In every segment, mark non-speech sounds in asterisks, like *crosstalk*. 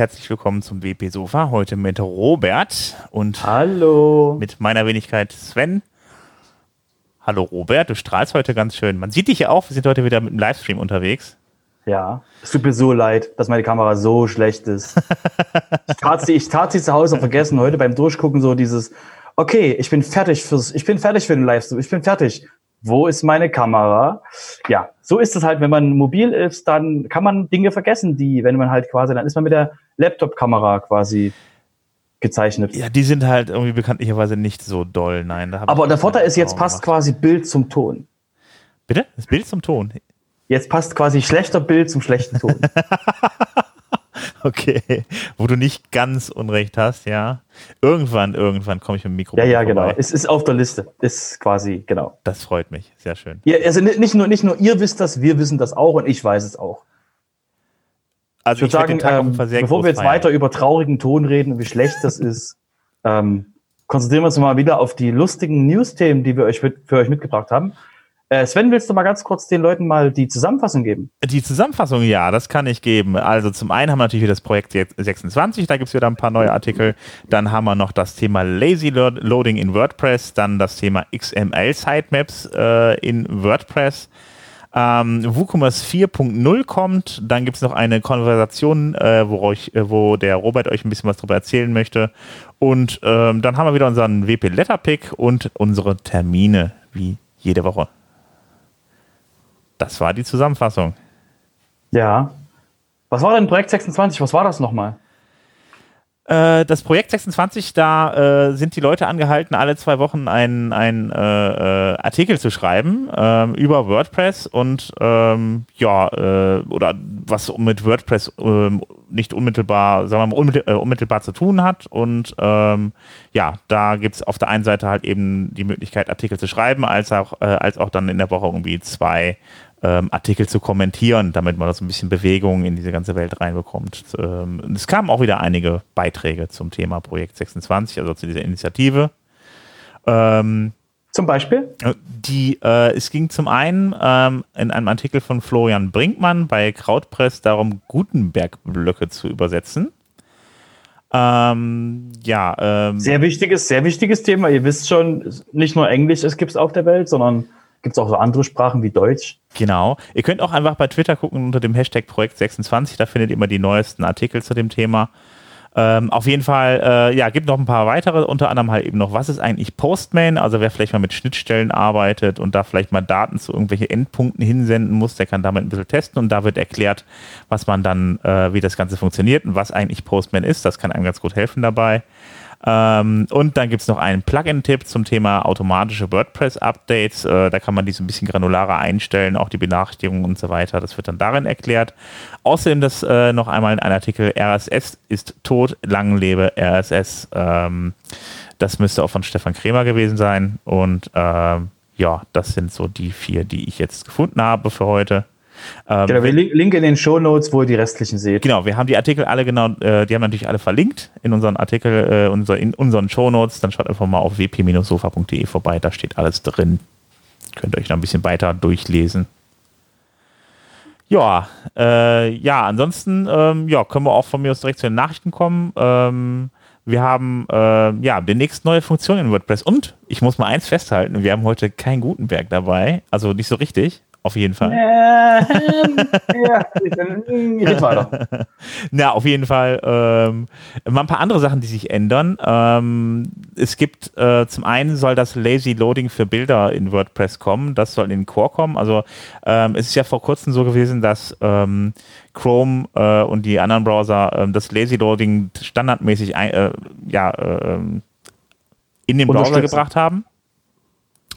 herzlich willkommen zum WP Sofa. Heute mit Robert und Hallo. mit meiner Wenigkeit Sven. Hallo Robert, du strahlst heute ganz schön. Man sieht dich ja auch, wir sind heute wieder mit dem Livestream unterwegs. Ja, es tut mir so leid, dass meine Kamera so schlecht ist. ich, tat sie, ich tat sie zu Hause und vergessen heute beim Durchgucken so dieses, okay, ich bin fertig fürs, ich bin fertig für den Livestream, ich bin fertig wo ist meine Kamera? Ja, so ist es halt, wenn man mobil ist, dann kann man Dinge vergessen, die, wenn man halt quasi, dann ist man mit der Laptop-Kamera quasi gezeichnet. Ja, die sind halt irgendwie bekanntlicherweise nicht so doll, nein. Aber der Vorteil ist, jetzt passt quasi Bild zum Ton. Bitte? Das Bild zum Ton? Jetzt passt quasi schlechter Bild zum schlechten Ton. *laughs* Okay, wo du nicht ganz Unrecht hast, ja. Irgendwann, irgendwann komme ich mit dem Mikro. Ja, ja, genau. vorbei. genau. Es ist auf der Liste. Ist quasi, genau. Das freut mich, sehr schön. Ja, also nicht nur, nicht nur ihr wisst das, wir wissen das auch und ich weiß es auch. Also ich würde sagen, ähm, bevor wir jetzt feiern. weiter über traurigen Ton reden, wie schlecht das ist, ähm, konzentrieren wir uns mal wieder auf die lustigen News-Themen, die wir euch mit, für euch mitgebracht haben. Äh, Sven, willst du mal ganz kurz den Leuten mal die Zusammenfassung geben? Die Zusammenfassung, ja, das kann ich geben. Also zum einen haben wir natürlich das Projekt 26, da gibt es wieder ein paar neue Artikel. Dann haben wir noch das Thema Lazy Loading in WordPress, dann das Thema XML Sitemaps äh, in WordPress. Ähm, WooCommerce 4.0 kommt, dann gibt es noch eine Konversation, äh, wo, euch, äh, wo der Robert euch ein bisschen was darüber erzählen möchte. Und ähm, dann haben wir wieder unseren WP Letterpick und unsere Termine, wie jede Woche. Das war die Zusammenfassung. Ja. Was war denn Projekt 26? Was war das nochmal? Äh, das Projekt 26, da äh, sind die Leute angehalten, alle zwei Wochen einen, äh, äh Artikel zu schreiben ähm, über WordPress und ähm, ja, äh, oder was mit WordPress ähm, nicht unmittelbar, sagen wir mal, unmittelbar zu tun hat. Und ähm, ja, da gibt es auf der einen Seite halt eben die Möglichkeit, Artikel zu schreiben, als auch, als auch dann in der Woche irgendwie zwei ähm, Artikel zu kommentieren, damit man das ein bisschen Bewegung in diese ganze Welt reinbekommt. Ähm, es kamen auch wieder einige Beiträge zum Thema Projekt 26, also zu dieser Initiative. Ähm, zum Beispiel? Die, äh, es ging zum einen ähm, in einem Artikel von Florian Brinkmann bei Krautpress darum, Gutenberg-Blöcke zu übersetzen. Ähm, ja. Ähm, sehr wichtiges, sehr wichtiges Thema. Ihr wisst schon, nicht nur Englisch es gibt es auf der Welt, sondern Gibt es auch so andere Sprachen wie Deutsch? Genau. Ihr könnt auch einfach bei Twitter gucken unter dem Hashtag Projekt26, da findet ihr immer die neuesten Artikel zu dem Thema. Ähm, auf jeden Fall, äh, ja, gibt noch ein paar weitere, unter anderem halt eben noch, was ist eigentlich Postman? Also wer vielleicht mal mit Schnittstellen arbeitet und da vielleicht mal Daten zu irgendwelchen Endpunkten hinsenden muss, der kann damit ein bisschen testen und da wird erklärt, was man dann, äh, wie das Ganze funktioniert und was eigentlich Postman ist. Das kann einem ganz gut helfen dabei. Ähm, und dann gibt es noch einen Plugin-Tipp zum Thema automatische WordPress-Updates. Äh, da kann man die so ein bisschen granularer einstellen, auch die Benachrichtigungen und so weiter. Das wird dann darin erklärt. Außerdem das äh, noch einmal in einem Artikel, RSS ist tot, lang lebe RSS. Ähm, das müsste auch von Stefan Kremer gewesen sein. Und äh, ja, das sind so die vier, die ich jetzt gefunden habe für heute. Ähm, genau, wir Link in den Show Notes, wo ihr die restlichen seht. Genau, wir haben die Artikel alle genau, äh, die haben natürlich alle verlinkt in unseren Artikel, äh, unser, in unseren Show Notes. Dann schaut einfach mal auf wp-sofa.de vorbei, da steht alles drin. Könnt ihr euch noch ein bisschen weiter durchlesen. Ja, äh, ja, ansonsten ähm, ja, können wir auch von mir aus direkt zu den Nachrichten kommen. Ähm, wir haben äh, ja demnächst neue Funktionen in WordPress und ich muss mal eins festhalten: Wir haben heute kein Gutenberg dabei, also nicht so richtig auf jeden Fall. Ähm, ja, ich weiter. *laughs* Na, auf jeden Fall ähm, mal ein paar andere Sachen, die sich ändern. Ähm, es gibt äh, zum einen soll das Lazy Loading für Bilder in WordPress kommen. Das soll in den Core kommen. Also ähm, es ist ja vor kurzem so gewesen, dass ähm, Chrome äh, und die anderen Browser äh, das Lazy Loading standardmäßig ein, äh, ja, äh, in den Browser gebracht haben.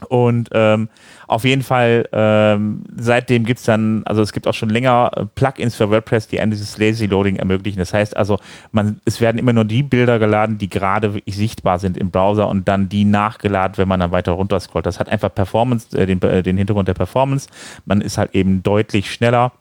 Und ähm, auf jeden Fall, ähm, seitdem gibt es dann, also es gibt auch schon länger äh, Plugins für WordPress, die einem dieses Lazy Loading ermöglichen. Das heißt also, man, es werden immer nur die Bilder geladen, die gerade wirklich sichtbar sind im Browser und dann die nachgeladen, wenn man dann weiter runter scrollt. Das hat einfach Performance, äh, den, äh, den Hintergrund der Performance. Man ist halt eben deutlich schneller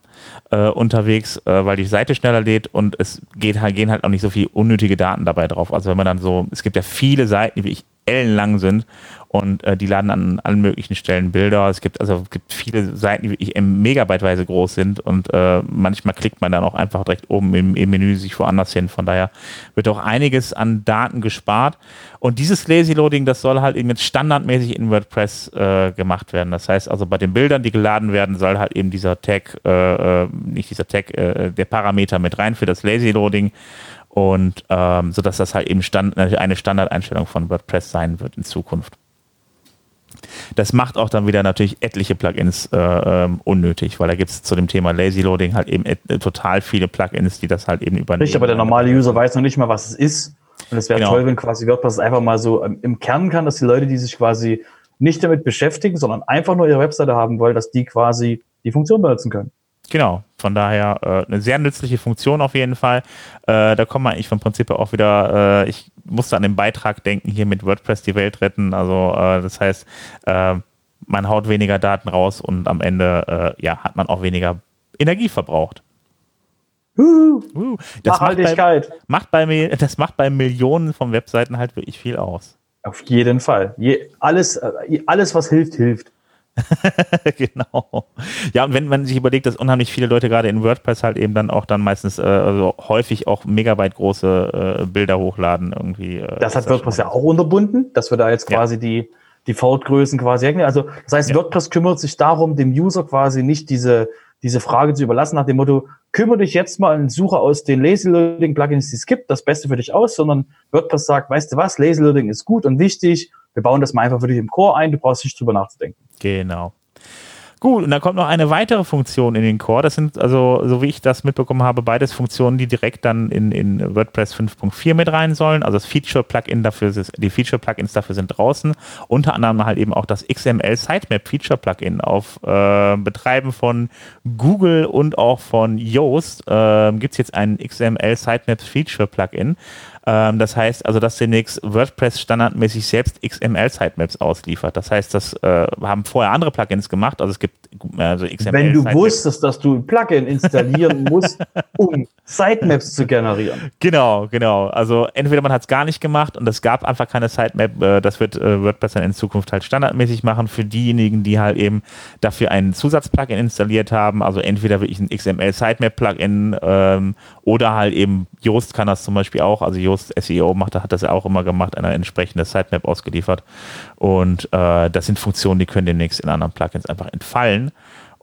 äh, unterwegs, äh, weil die Seite schneller lädt und es geht, gehen halt auch nicht so viele unnötige Daten dabei drauf. Also wenn man dann so, es gibt ja viele Seiten, die wirklich ellenlang sind und äh, die laden an allen möglichen Stellen Bilder. Es gibt also gibt viele Seiten, die wirklich megabyteweise groß sind und äh, manchmal klickt man dann auch einfach direkt oben im, im, Menü sich woanders hin. Von daher wird auch einiges an Daten gespart. Und dieses Lazy Loading, das soll halt eben jetzt standardmäßig in WordPress äh, gemacht werden. Das heißt also bei den Bildern, die geladen werden, soll halt eben dieser Tag, äh, äh nicht dieser Tag, äh, der Parameter mit rein für das Lazy Loading und ähm, sodass das halt eben stand, eine Standardeinstellung von WordPress sein wird in Zukunft. Das macht auch dann wieder natürlich etliche Plugins äh, ähm, unnötig, weil da gibt es zu dem Thema Lazy Loading halt eben äh, total viele Plugins, die das halt eben übernehmen. Richtig, aber der normale User weiß noch nicht mal, was es ist. Und es wäre genau. toll, wenn quasi WordPress einfach mal so ähm, im Kern kann, dass die Leute, die sich quasi nicht damit beschäftigen, sondern einfach nur ihre Webseite haben wollen, dass die quasi die Funktion benutzen können. Genau, von daher äh, eine sehr nützliche Funktion auf jeden Fall. Äh, da kommen wir eigentlich vom Prinzip auch wieder, äh, ich musste an den Beitrag denken, hier mit WordPress die Welt retten. Also äh, das heißt, äh, man haut weniger Daten raus und am Ende äh, ja, hat man auch weniger Energie verbraucht. Uh, uh, das macht bei, macht bei, das macht bei Millionen von Webseiten halt wirklich viel aus. Auf jeden Fall. Je, alles, alles, was hilft, hilft. *laughs* genau. Ja, und wenn man sich überlegt, dass unheimlich viele Leute gerade in WordPress halt eben dann auch dann meistens, äh, also häufig auch Megabyte große äh, Bilder hochladen irgendwie. Äh, das hat WordPress ja auch unterbunden, dass wir da jetzt quasi ja. die Default-Größen quasi hängen. Also das heißt, ja. WordPress kümmert sich darum, dem User quasi nicht diese, diese Frage zu überlassen nach dem Motto, kümmere dich jetzt mal in Suche aus den Lazy Loading Plugins, die es gibt, das Beste für dich aus, sondern WordPress sagt, weißt du was, Lazy Loading ist gut und wichtig, wir bauen das mal einfach für dich im Core ein, du brauchst nicht drüber nachzudenken. Genau. Gut, und dann kommt noch eine weitere Funktion in den Core. Das sind also, so wie ich das mitbekommen habe, beides Funktionen, die direkt dann in, in WordPress 5.4 mit rein sollen. Also das Feature-Plugin dafür, die Feature-Plugins dafür sind draußen. Unter anderem halt eben auch das XML Sitemap Feature-Plugin auf äh, Betreiben von Google und auch von Yoast äh, gibt es jetzt ein XML Sitemap Feature-Plugin. Ähm, das heißt also, dass demnächst WordPress standardmäßig selbst XML-Sitemaps ausliefert. Das heißt, das äh, haben vorher andere Plugins gemacht. Also es gibt also XML. Wenn du wusstest, dass du ein Plugin installieren *laughs* musst, um Sitemaps zu generieren. Genau, genau. Also entweder man hat es gar nicht gemacht und es gab einfach keine Sitemap. Äh, das wird äh, WordPress dann in Zukunft halt standardmäßig machen für diejenigen, die halt eben dafür ein Zusatzplugin installiert haben. Also entweder wirklich ein XML Sitemap Plugin ähm, oder halt eben Yoast kann das zum Beispiel auch. Also Yoast SEO macht, hat das ja auch immer gemacht, eine entsprechende Sitemap ausgeliefert. Und äh, das sind Funktionen, die können demnächst in anderen Plugins einfach entfallen.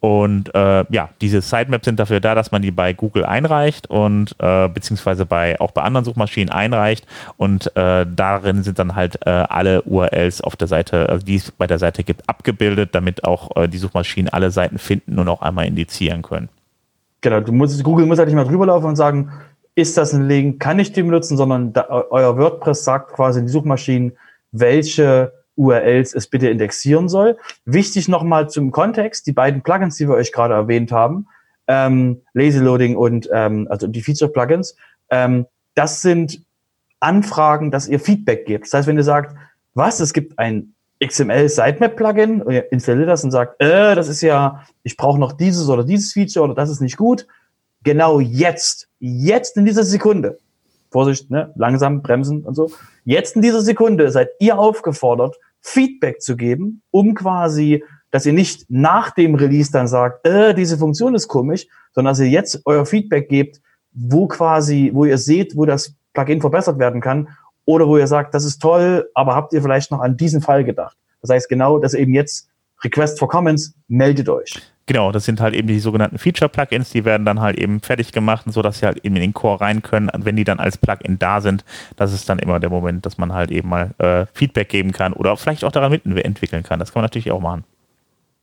Und äh, ja, diese Sitemaps sind dafür da, dass man die bei Google einreicht und äh, beziehungsweise bei auch bei anderen Suchmaschinen einreicht und äh, darin sind dann halt äh, alle URLs auf der Seite, also die es bei der Seite gibt, abgebildet, damit auch äh, die Suchmaschinen alle Seiten finden und auch einmal indizieren können. Genau, musst, Google muss halt nicht mal drüber laufen und sagen, ist das ein Link, kann ich den benutzen, sondern da, euer WordPress sagt quasi in die Suchmaschinen, welche URLs es bitte indexieren soll. Wichtig nochmal zum Kontext, die beiden Plugins, die wir euch gerade erwähnt haben, ähm, Lazy Loading und ähm, also die Feature-Plugins, ähm, das sind Anfragen, dass ihr Feedback gebt. Das heißt, wenn ihr sagt, was, es gibt ein XML Sitemap Plugin, ihr installiert das und sagt, äh, das ist ja, ich brauche noch dieses oder dieses Feature oder das ist nicht gut. Genau jetzt, jetzt in dieser Sekunde, Vorsicht, ne, langsam bremsen und so. Jetzt in dieser Sekunde seid ihr aufgefordert, Feedback zu geben, um quasi, dass ihr nicht nach dem Release dann sagt, äh, diese Funktion ist komisch, sondern dass ihr jetzt euer Feedback gebt, wo quasi, wo ihr seht, wo das Plugin verbessert werden kann oder wo ihr sagt, das ist toll, aber habt ihr vielleicht noch an diesen Fall gedacht? Das heißt genau, dass eben jetzt Request for Comments, meldet euch. Genau, das sind halt eben die sogenannten Feature-Plugins, die werden dann halt eben fertig gemacht, sodass sie halt eben in den Core rein können. wenn die dann als Plugin da sind, das ist dann immer der Moment, dass man halt eben mal äh, Feedback geben kann oder vielleicht auch daran mitentwickeln kann. Das kann man natürlich auch machen.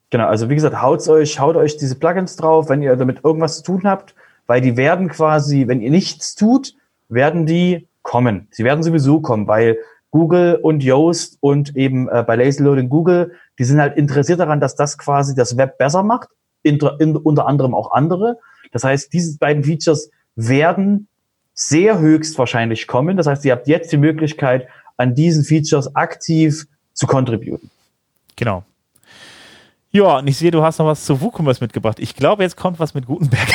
Genau, also wie gesagt, haut euch, haut euch diese Plugins drauf, wenn ihr damit irgendwas zu tun habt, weil die werden quasi, wenn ihr nichts tut, werden die kommen. Sie werden sowieso kommen, weil Google und Yoast und eben äh, bei Lazy Loading Google, die sind halt interessiert daran, dass das quasi das Web besser macht, inter, in, unter anderem auch andere. Das heißt, diese beiden Features werden sehr höchstwahrscheinlich kommen. Das heißt, ihr habt jetzt die Möglichkeit, an diesen Features aktiv zu contributen. Genau. Ja, und ich sehe, du hast noch was zu WooCommerce mitgebracht. Ich glaube, jetzt kommt was mit Gutenberg.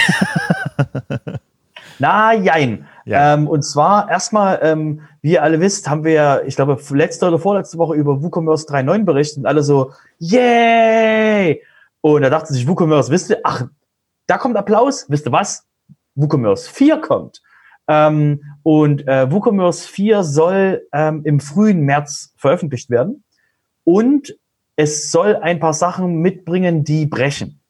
Na, jein. Ja. Ähm, und zwar erstmal, ähm, wie ihr alle wisst, haben wir ich glaube, letzte oder vorletzte Woche über WooCommerce 3.9 berichtet und alle so, yay! Und da dachte sich WooCommerce, wisst ihr, ach, da kommt Applaus, wisst ihr was? WooCommerce 4 kommt. Ähm, und äh, WooCommerce 4 soll ähm, im frühen März veröffentlicht werden. Und es soll ein paar Sachen mitbringen, die brechen.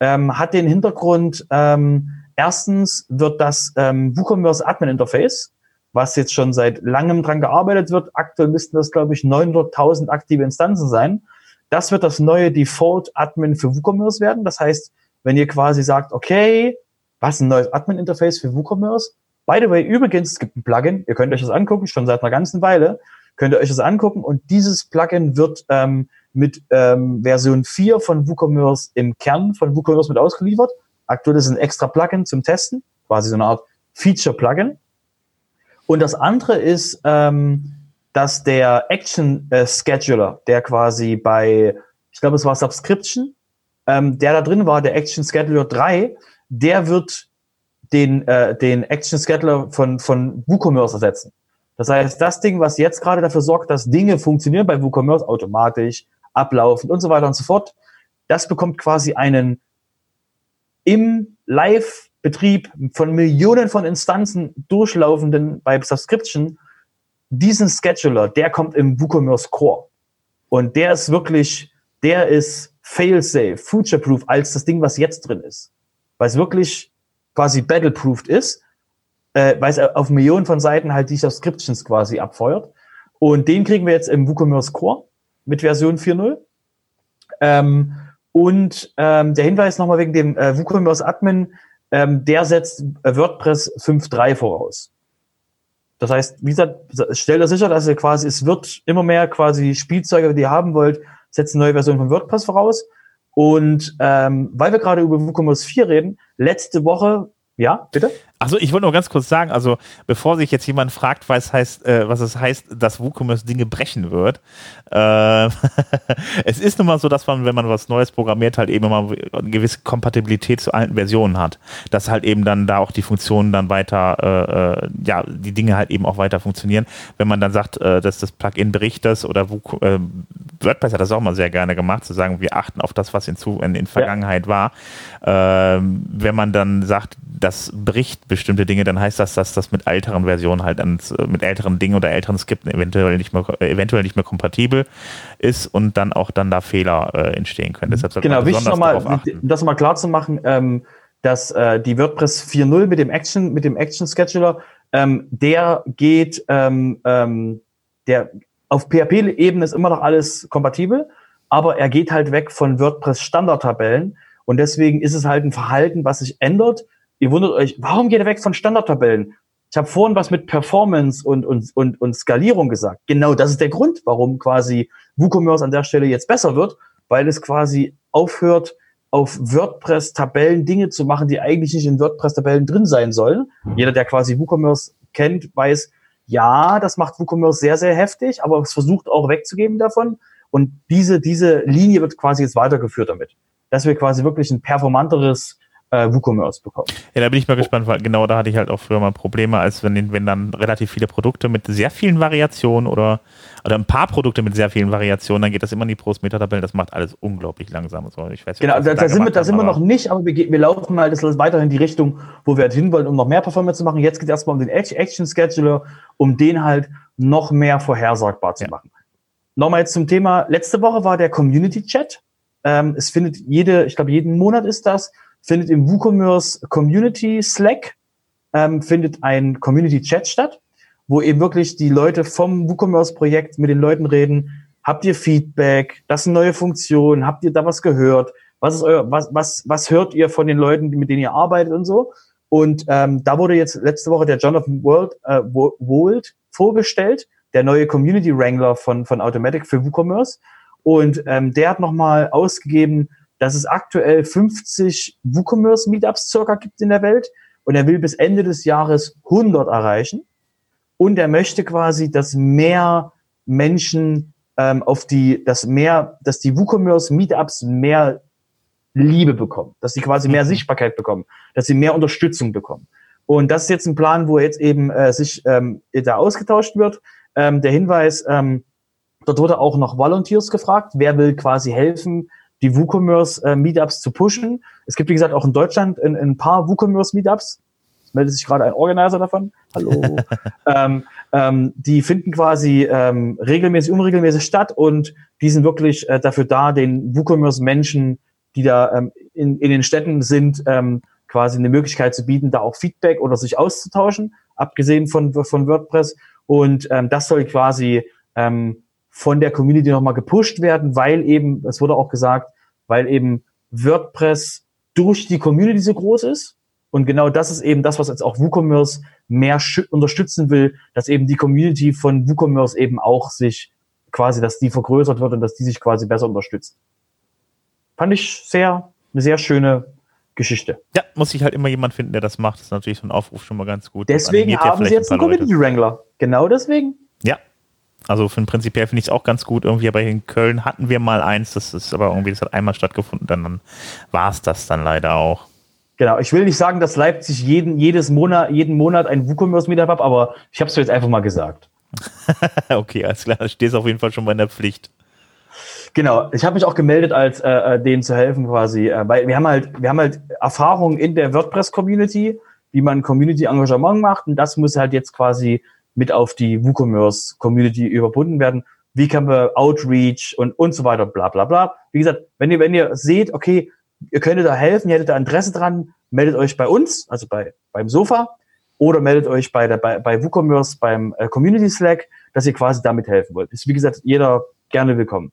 Ähm, hat den Hintergrund, ähm, erstens wird das ähm, WooCommerce Admin Interface, was jetzt schon seit langem dran gearbeitet wird, aktuell müssten das, glaube ich, 900.000 aktive Instanzen sein. Das wird das neue Default Admin für WooCommerce werden. Das heißt, wenn ihr quasi sagt, okay, was ein neues Admin Interface für WooCommerce? By the way, übrigens, es gibt ein Plugin, ihr könnt euch das angucken, schon seit einer ganzen Weile, könnt ihr euch das angucken und dieses Plugin wird ähm, mit ähm, Version 4 von WooCommerce im Kern von WooCommerce mit ausgeliefert. Aktuell ist ein extra Plugin zum Testen, quasi so eine Art Feature-Plugin. Und das andere ist, ähm, dass der Action äh, Scheduler, der quasi bei, ich glaube, es war Subscription, ähm, der da drin war, der Action Scheduler 3, der wird den, äh, den Action Scheduler von, von WooCommerce ersetzen. Das heißt, das Ding, was jetzt gerade dafür sorgt, dass Dinge funktionieren bei WooCommerce automatisch, ablaufen und so weiter und so fort, das bekommt quasi einen im Live-Betrieb von Millionen von Instanzen durchlaufenden bei Subscription, diesen Scheduler, der kommt im WooCommerce Core. Und der ist wirklich, der ist fail-safe, future-proof als das Ding, was jetzt drin ist. Weil es wirklich quasi battle-proofed ist äh, weil es auf Millionen von Seiten halt die Subscriptions quasi abfeuert. Und den kriegen wir jetzt im WooCommerce Core mit Version 4.0. Ähm, und ähm, der Hinweis nochmal wegen dem äh, WooCommerce Admin, ähm, der setzt WordPress 5.3 voraus. Das heißt, wie gesagt, stellt er sicher, dass ihr quasi, es wird immer mehr quasi Spielzeuge, die ihr haben wollt, setzt eine neue Version von WordPress voraus. Und ähm, weil wir gerade über WooCommerce 4 reden, letzte Woche, ja, bitte? Also ich wollte nur ganz kurz sagen, also bevor sich jetzt jemand fragt, was, heißt, äh, was es heißt, dass WooCommerce Dinge brechen wird, äh, *laughs* es ist nun mal so, dass man, wenn man was Neues programmiert, halt eben immer eine gewisse Kompatibilität zu alten Versionen hat. Dass halt eben dann da auch die Funktionen dann weiter, äh, äh ja, die Dinge halt eben auch weiter funktionieren. Wenn man dann sagt, äh, dass das Plugin bricht das oder Wo äh, WordPress hat das auch mal sehr gerne gemacht, zu sagen, wir achten auf das, was in, in, in Vergangenheit ja. war. Ähm, wenn man dann sagt, das bricht bestimmte Dinge, dann heißt das, dass das mit älteren Versionen halt an, mit älteren Dingen oder älteren Skripten eventuell nicht mehr, eventuell nicht mehr kompatibel ist und dann auch dann da Fehler äh, entstehen können. Deshalb genau, wichtig nochmal, das mal klar zu machen, ähm, dass äh, die WordPress 4.0 mit dem Action, mit dem Action Scheduler, ähm, der geht, ähm, ähm, der auf PHP-Ebene ist immer noch alles kompatibel, aber er geht halt weg von WordPress Standardtabellen und deswegen ist es halt ein Verhalten, was sich ändert ihr wundert euch, warum geht er weg von Standardtabellen? Ich habe vorhin was mit Performance und, und, und, und Skalierung gesagt. Genau das ist der Grund, warum quasi WooCommerce an der Stelle jetzt besser wird, weil es quasi aufhört, auf WordPress-Tabellen Dinge zu machen, die eigentlich nicht in WordPress-Tabellen drin sein sollen. Jeder, der quasi WooCommerce kennt, weiß, ja, das macht WooCommerce sehr, sehr heftig, aber es versucht auch wegzugeben davon. Und diese, diese Linie wird quasi jetzt weitergeführt damit. Dass wir quasi wirklich ein performanteres äh, WooCommerce bekommen. Ja, da bin ich mal gespannt, weil genau da hatte ich halt auch früher mal Probleme, als wenn, wenn dann relativ viele Produkte mit sehr vielen Variationen oder, oder ein paar Produkte mit sehr vielen Variationen, dann geht das immer in die Pros-Meta-Tabellen, das macht alles unglaublich langsam. So, ich weiß, genau, da, da, sind wir, da sind wir noch nicht, aber wir, wir laufen halt das weiterhin in die Richtung, wo wir halt hinwollen, um noch mehr Performance zu machen. Jetzt geht es erstmal um den Action Scheduler, um den halt noch mehr vorhersagbar zu ja. machen. Nochmal jetzt zum Thema, letzte Woche war der Community Chat. Ähm, es findet jede, ich glaube, jeden Monat ist das, findet im WooCommerce Community Slack ähm, findet ein Community Chat statt, wo eben wirklich die Leute vom WooCommerce Projekt mit den Leuten reden. Habt ihr Feedback? Das sind neue Funktionen. Habt ihr da was gehört? Was ist euer, was, was, was hört ihr von den Leuten, mit denen ihr arbeitet und so? Und ähm, da wurde jetzt letzte Woche der Jonathan World, äh, Wold vorgestellt, der neue Community Wrangler von, von Automatic für WooCommerce. Und ähm, der hat nochmal ausgegeben, dass es aktuell 50 WooCommerce Meetups circa gibt in der Welt und er will bis Ende des Jahres 100 erreichen und er möchte quasi, dass mehr Menschen ähm, auf die, dass mehr, dass die WooCommerce Meetups mehr Liebe bekommen, dass sie quasi mehr mhm. Sichtbarkeit bekommen, dass sie mehr Unterstützung bekommen. Und das ist jetzt ein Plan, wo jetzt eben äh, sich ähm, da ausgetauscht wird. Ähm, der Hinweis, ähm, dort wurde auch noch Volunteers gefragt. Wer will quasi helfen, die WooCommerce äh, Meetups zu pushen? Es gibt, wie gesagt, auch in Deutschland ein, ein paar WooCommerce Meetups. Es meldet sich gerade ein Organizer davon. Hallo. *laughs* ähm, ähm, die finden quasi ähm, regelmäßig, unregelmäßig statt und die sind wirklich äh, dafür da, den WooCommerce-Menschen, die da ähm, in, in den Städten sind, ähm, quasi eine Möglichkeit zu bieten, da auch Feedback oder sich auszutauschen, abgesehen von, von WordPress. Und ähm, das soll quasi ähm, von der Community nochmal gepusht werden, weil eben, es wurde auch gesagt, weil eben WordPress durch die Community so groß ist. Und genau das ist eben das, was jetzt auch WooCommerce mehr unterstützen will, dass eben die Community von WooCommerce eben auch sich quasi, dass die vergrößert wird und dass die sich quasi besser unterstützt. Fand ich sehr, eine sehr schöne Geschichte. Ja, muss ich halt immer jemand finden, der das macht. Das ist natürlich so ein Aufruf schon mal ganz gut. Deswegen haben sie jetzt einen Community Wrangler. Genau deswegen. Also für prinzipiell finde ich es auch ganz gut. Irgendwie, aber in Köln hatten wir mal eins, das ist aber irgendwie, das hat einmal stattgefunden, dann, dann war es das dann leider auch. Genau, ich will nicht sagen, dass Leipzig jeden, jedes Monat, jeden Monat ein WooCommerce-Meetup hat, aber ich habe es jetzt einfach mal gesagt. *laughs* okay, alles klar, stehst auf jeden Fall schon in der Pflicht. Genau, ich habe mich auch gemeldet, als äh, äh, denen zu helfen quasi, äh, weil wir haben halt, wir haben halt Erfahrung in der WordPress-Community, wie man Community-Engagement macht und das muss halt jetzt quasi mit auf die WooCommerce-Community überbunden werden. Wie kann man Outreach und und so weiter, bla bla bla. Wie gesagt, wenn ihr wenn ihr seht, okay, ihr könntet da helfen, ihr hättet da Interesse dran, meldet euch bei uns, also bei beim Sofa oder meldet euch bei der bei, bei WooCommerce beim äh, Community Slack, dass ihr quasi damit helfen wollt. Ist wie gesagt jeder gerne willkommen.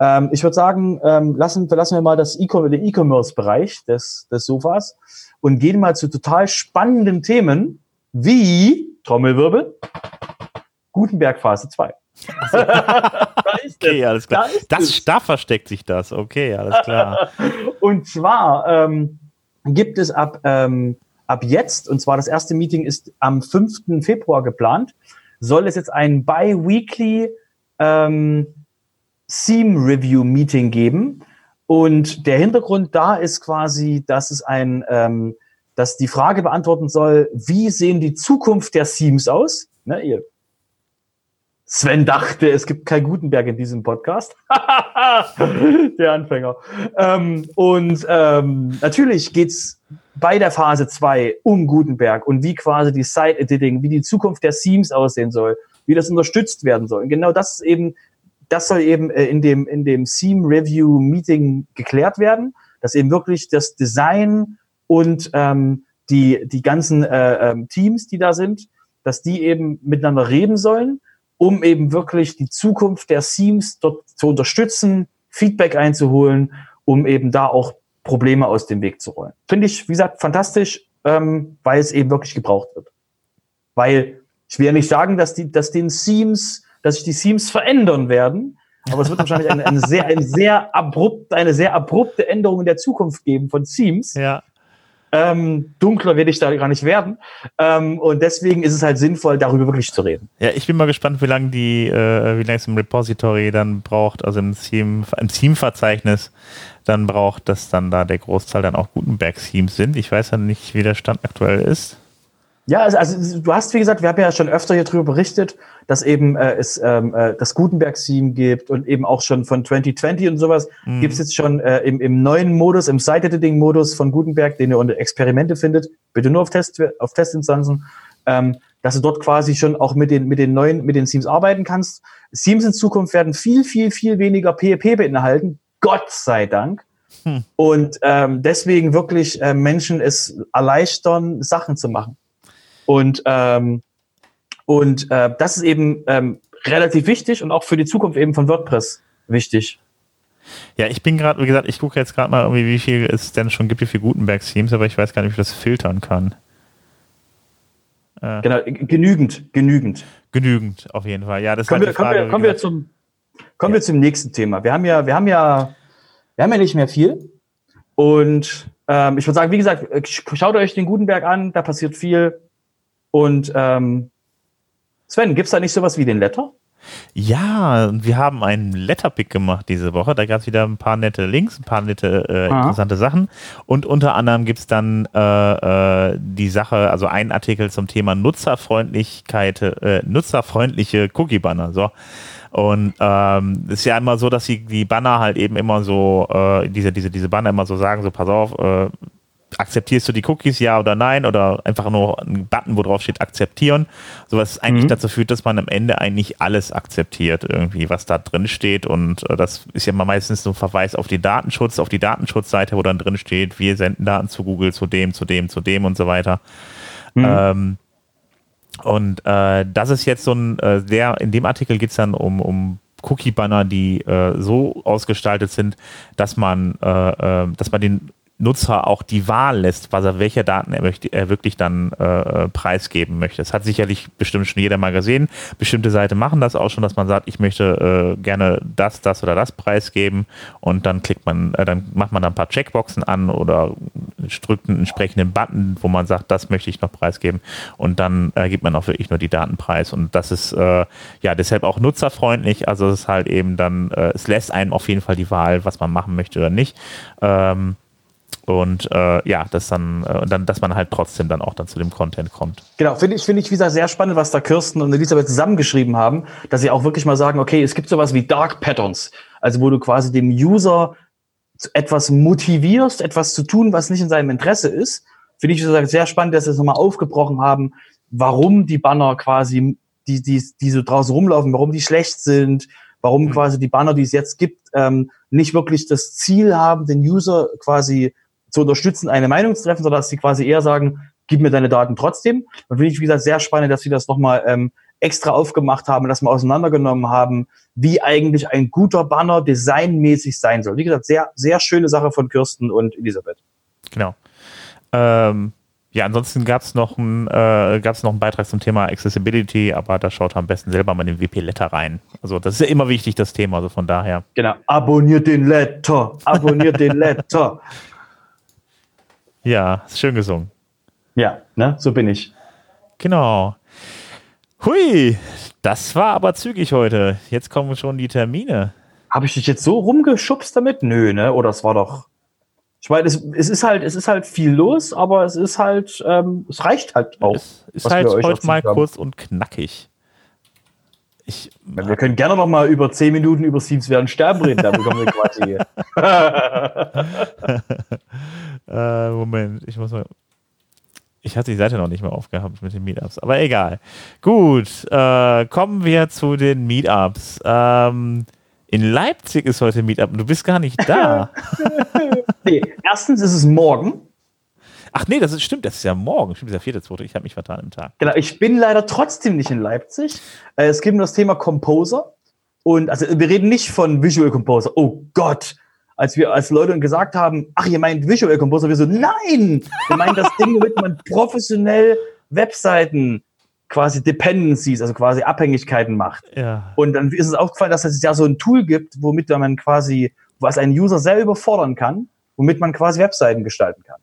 Ähm, ich würde sagen, ähm, lassen, verlassen wir mal das e den E-Commerce-Bereich des, des Sofas und gehen mal zu total spannenden Themen wie Trommelwirbel, Gutenberg Phase 2. *laughs* da ist okay, alles klar. Da, das, da versteckt sich das. Okay, alles klar. *laughs* und zwar ähm, gibt es ab, ähm, ab jetzt, und zwar das erste Meeting ist am 5. Februar geplant, soll es jetzt ein bi-weekly ähm, Theme Review Meeting geben. Und der Hintergrund da ist quasi, dass es ein, ähm, dass die Frage beantworten soll, wie sehen die Zukunft der Themes aus? Ne, ihr Sven dachte, es gibt kein Gutenberg in diesem Podcast. *laughs* der Anfänger. Ähm, und ähm, natürlich geht's bei der Phase 2 um Gutenberg und wie quasi die Site-Editing, wie die Zukunft der Themes aussehen soll, wie das unterstützt werden soll. Und genau das eben das soll eben äh, in dem, in dem Theme Review Meeting geklärt werden, dass eben wirklich das Design und ähm, die, die ganzen äh, ähm, Teams, die da sind, dass die eben miteinander reden sollen, um eben wirklich die Zukunft der Themes dort zu unterstützen, Feedback einzuholen, um eben da auch Probleme aus dem Weg zu rollen. Finde ich, wie gesagt, fantastisch, ähm, weil es eben wirklich gebraucht wird. Weil ich will ja nicht sagen, dass die, dass den Themes dass sich die Themes verändern werden. Aber es wird wahrscheinlich eine, eine, sehr, eine, sehr abrupt, eine sehr abrupte Änderung in der Zukunft geben von Themes. Ja. Ähm, dunkler werde ich da gar nicht werden. Ähm, und deswegen ist es halt sinnvoll, darüber wirklich zu reden. Ja, ich bin mal gespannt, wie lange die, äh, wie lange es im Repository dann braucht, also im Theme, im Theme-Verzeichnis dann braucht, dass dann da der Großteil dann auch Gutenberg-Themes sind. Ich weiß ja nicht, wie der Stand aktuell ist. Ja, also, also du hast, wie gesagt, wir haben ja schon öfter hier drüber berichtet, dass eben äh, es ähm, äh, das Gutenberg-Theme gibt und eben auch schon von 2020 und sowas mhm. gibt es jetzt schon äh, im, im neuen Modus, im Site-Editing-Modus von Gutenberg, den ihr unter Experimente findet, bitte nur auf, Test, auf Testinstanzen, ähm, dass du dort quasi schon auch mit den, mit den neuen, mit den Themes arbeiten kannst. Themes in Zukunft werden viel, viel, viel weniger PHP beinhalten, Gott sei Dank. Hm. Und ähm, deswegen wirklich äh, Menschen es erleichtern, Sachen zu machen. Und, ähm, und äh, das ist eben ähm, relativ wichtig und auch für die Zukunft eben von WordPress wichtig. Ja, ich bin gerade, wie gesagt, ich gucke jetzt gerade mal irgendwie, wie viel es denn schon gibt, wie viele Gutenberg-Themes, aber ich weiß gar nicht, wie ich das filtern kann. Äh, genau, genügend, genügend. Genügend, auf jeden Fall. Ja, das kommen, halt wir, Frage, kommen, wir, kommen wir zum, kommen ja. wir zum nächsten Thema. Wir haben ja, wir haben ja, wir haben ja nicht mehr viel. Und ähm, ich würde sagen, wie gesagt, schaut euch den Gutenberg an, da passiert viel. Und ähm, Sven, gibt's da nicht sowas wie den Letter? Ja, wir haben einen Letterpick gemacht diese Woche. Da gab es wieder ein paar nette Links, ein paar nette äh, interessante Sachen. Und unter anderem gibt es dann äh, äh, die Sache, also einen Artikel zum Thema Nutzerfreundlichkeit, äh, nutzerfreundliche Cookie-Banner. So. Und ähm, ist ja immer so, dass die, die Banner halt eben immer so, äh, diese, diese, diese Banner immer so sagen, so pass auf, äh, akzeptierst du die Cookies, ja oder nein, oder einfach nur ein Button, wo drauf steht akzeptieren. Sowas eigentlich mhm. dazu führt, dass man am Ende eigentlich alles akzeptiert, irgendwie, was da drin steht. Und äh, das ist ja mal meistens so ein Verweis auf die Datenschutz, auf die Datenschutzseite, wo dann drin steht, wir senden Daten zu Google, zu dem, zu dem, zu dem und so weiter. Mhm. Ähm, und äh, das ist jetzt so ein äh, sehr, in dem Artikel geht es dann um, um Cookie-Banner, die äh, so ausgestaltet sind, dass man, äh, äh, dass man den Nutzer auch die Wahl lässt, was er, welche Daten er, möchte, er wirklich dann äh, preisgeben möchte. Das hat sicherlich bestimmt schon jeder mal gesehen. Bestimmte Seiten machen das auch schon, dass man sagt, ich möchte äh, gerne das, das oder das preisgeben und dann klickt man, äh, dann macht man dann ein paar Checkboxen an oder drückt einen entsprechenden Button, wo man sagt, das möchte ich noch preisgeben und dann äh, gibt man auch wirklich nur die Daten preis und das ist äh, ja deshalb auch nutzerfreundlich. Also es ist halt eben dann, äh, es lässt einem auf jeden Fall die Wahl, was man machen möchte oder nicht. Ähm, und äh, ja, dass dann, äh, dann, dass man halt trotzdem dann auch dann zu dem Content kommt. Genau, finde ich, finde ich wieder sehr spannend, was da Kirsten und Elisabeth zusammengeschrieben haben, dass sie auch wirklich mal sagen, okay, es gibt sowas wie Dark Patterns, also wo du quasi dem User etwas motivierst, etwas zu tun, was nicht in seinem Interesse ist. Finde ich wie gesagt, sehr spannend, dass sie es nochmal aufgebrochen haben, warum die Banner quasi, die, die, die so draußen rumlaufen, warum die schlecht sind, warum mhm. quasi die Banner, die es jetzt gibt, ähm, nicht wirklich das Ziel haben, den User quasi zu unterstützen, eine Meinung zu treffen, sondern dass sie quasi eher sagen, gib mir deine Daten trotzdem. Und finde ich, wie gesagt, sehr spannend, dass sie das nochmal ähm, extra aufgemacht haben, dass wir auseinandergenommen haben, wie eigentlich ein guter Banner designmäßig sein soll. Wie gesagt, sehr, sehr schöne Sache von Kirsten und Elisabeth. Genau. Ähm, ja, ansonsten gab es noch, ein, äh, noch einen Beitrag zum Thema Accessibility, aber da schaut am besten selber mal in den WP-Letter rein. Also das ist ja immer wichtig, das Thema, also von daher. Genau, abonniert den Letter, abonniert den Letter. Ja, schön gesungen. Ja, ne, so bin ich. Genau. Hui, das war aber zügig heute. Jetzt kommen schon die Termine. Habe ich dich jetzt so rumgeschubst damit? Nö, ne? Oder es war doch. Ich meine, es, es, ist halt, es ist halt viel los, aber es ist halt, ähm, es reicht halt auch. Es ist halt heute mal haben. kurz und knackig. Ich, ja, wir können gerne noch mal über zehn Minuten über Siebs werden sterben reden, da bekommen wir quasi. *laughs* *laughs* äh, Moment, ich muss mal. Ich hatte die Seite noch nicht mehr aufgehabt mit den Meetups, aber egal. Gut, äh, kommen wir zu den Meetups. Ähm, in Leipzig ist heute Meetup und du bist gar nicht da. *laughs* nee, erstens ist es morgen. Ach nee, das ist, stimmt, das ist ja morgen. Stimmt, das ist der vierte, zweite. Ich habe mich vertan im Tag. Genau, ich bin leider trotzdem nicht in Leipzig. Äh, es geht um das Thema Composer. Und also wir reden nicht von Visual Composer. Oh Gott. Als wir als Leute gesagt haben, ach, ihr meint Visual Composer, wir so, nein! Wir meinen das Ding, womit man professionell Webseiten quasi Dependencies, also quasi Abhängigkeiten macht. Ja. Und dann ist es aufgefallen, dass es ja so ein Tool gibt, womit man quasi, was einen User sehr überfordern kann, womit man quasi Webseiten gestalten kann.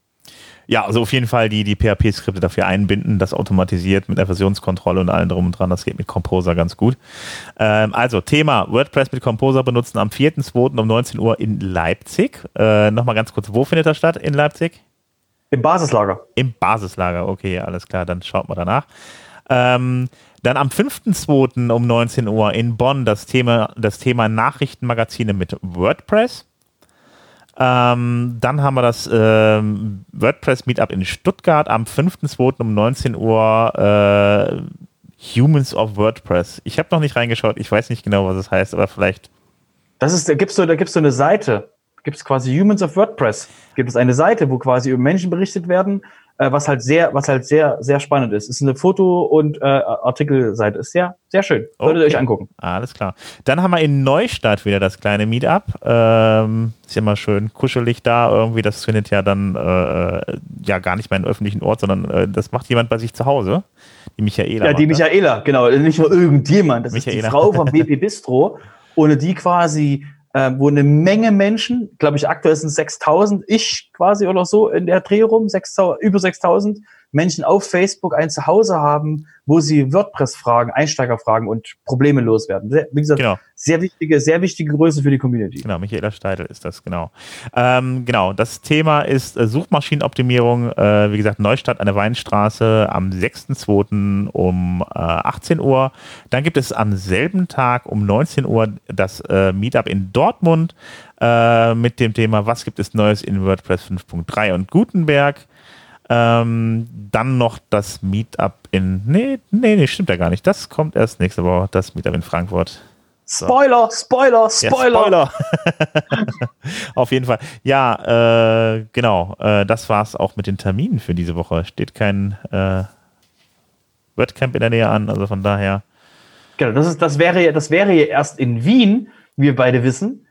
Ja, also auf jeden Fall die, die PHP-Skripte dafür einbinden, das automatisiert mit der Versionskontrolle und allem drum und dran. Das geht mit Composer ganz gut. Ähm, also Thema WordPress mit Composer benutzen am 4.2. um 19 Uhr in Leipzig. Äh, Nochmal ganz kurz, wo findet das statt in Leipzig? Im Basislager. Im Basislager, okay, alles klar, dann schaut mal danach. Ähm, dann am 5.2. um 19 Uhr in Bonn das Thema, das Thema Nachrichtenmagazine mit WordPress. Ähm, dann haben wir das ähm, WordPress Meetup in Stuttgart am 5.2. um 19 Uhr. Äh, Humans of WordPress. Ich habe noch nicht reingeschaut, ich weiß nicht genau, was es heißt, aber vielleicht. Das ist, da gibt's so, so eine Seite. Gibt es quasi Humans of WordPress. Gibt es eine Seite, wo quasi über Menschen berichtet werden, äh, was halt sehr, was halt sehr, sehr spannend ist. Ist eine Foto- und äh, Artikelseite. Ist sehr, sehr schön. Solltet okay. ihr euch angucken. Alles klar. Dann haben wir in Neustadt wieder das kleine Meetup. Ähm, ist ja immer schön kuschelig da irgendwie. Das findet ja dann äh, ja gar nicht mehr in öffentlichen Ort, sondern äh, das macht jemand bei sich zu Hause. Die Michaela. Ja, die Michaela, genau. Nicht nur irgendjemand. Das Michaela. ist die Frau vom *laughs* BP Bistro, ohne die quasi äh, wo eine Menge Menschen, glaube ich, aktuell sind 6000, ich quasi oder so in der Dreh rum, 6, über 6000, Menschen auf Facebook ein Zuhause haben, wo sie WordPress-Fragen, Einsteigerfragen und Probleme loswerden. Sehr, wie gesagt, Genau. sehr wichtige, sehr wichtige Größe für die Community. Genau, Michaela Steidel ist das, genau. Ähm, genau, das Thema ist äh, Suchmaschinenoptimierung. Äh, wie gesagt, Neustadt an der Weinstraße am 6.2. um äh, 18 Uhr. Dann gibt es am selben Tag um 19 Uhr das äh, Meetup in Dortmund äh, mit dem Thema, was gibt es Neues in WordPress 5.3 und Gutenberg. Ähm, dann noch das Meetup in. Nee, nee, nee, stimmt ja gar nicht. Das kommt erst nächste Woche, das Meetup in Frankfurt. Spoiler, Spoiler, Ja, Spoiler. Spoiler. *laughs* Auf jeden Fall. Ja, äh, genau. Äh, das war's auch mit den Terminen für diese Woche. Steht kein äh, WordCamp in der Nähe an, also von daher. Genau, das, ist, das, wäre, das wäre ja erst in Wien, wie wir beide wissen.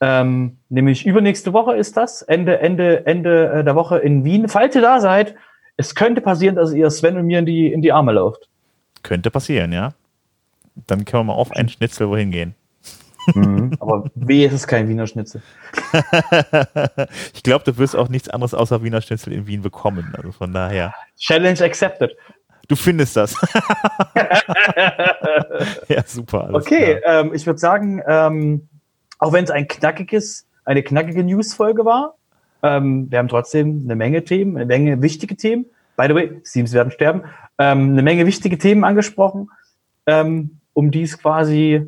Ähm, nämlich übernächste Woche ist das, Ende, Ende, Ende äh, der Woche in Wien. Falls ihr da seid, es könnte passieren, dass ihr Sven und mir in die, in die Arme lauft. Könnte passieren, ja. Dann können wir mal auf einen Schnitzel wohin gehen. Aber weh, ist es kein Wiener Schnitzel. *laughs* Ich glaube, du wirst auch nichts anderes außer Wiener Schnitzel in Wien bekommen. Also von daher. Challenge accepted. Du findest das. *laughs* *laughs* ja, super. Okay, ähm, ich würde sagen, ähm, auch wenn es ein knackiges, eine knackige News-Folge war, ähm, wir haben trotzdem eine Menge Themen, eine Menge wichtige Themen. By the way, Teams werden sterben. Ähm, eine Menge wichtige Themen angesprochen, ähm, um die es quasi,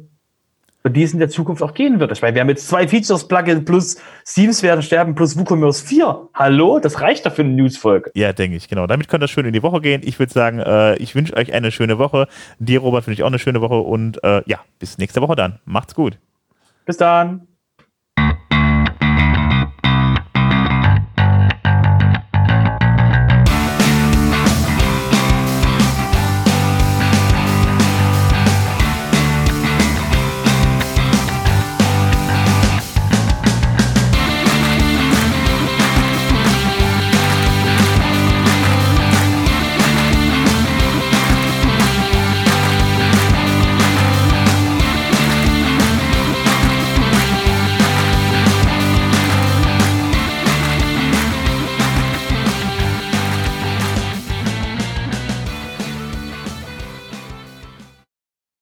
um die es in der Zukunft auch gehen wird. Ich meine, wir haben jetzt zwei Features, Plugin plus Teams werden sterben plus WooCommerce 4. Hallo? Das reicht doch für eine News-Folge. Ja, denke ich, genau. Damit könnt ihr schön in die Woche gehen. Ich würde sagen, äh, ich wünsche euch eine schöne Woche. Dir, Robert, wünsche ich auch eine schöne Woche und äh, ja, bis nächste Woche dann. Macht's gut. Bis dann.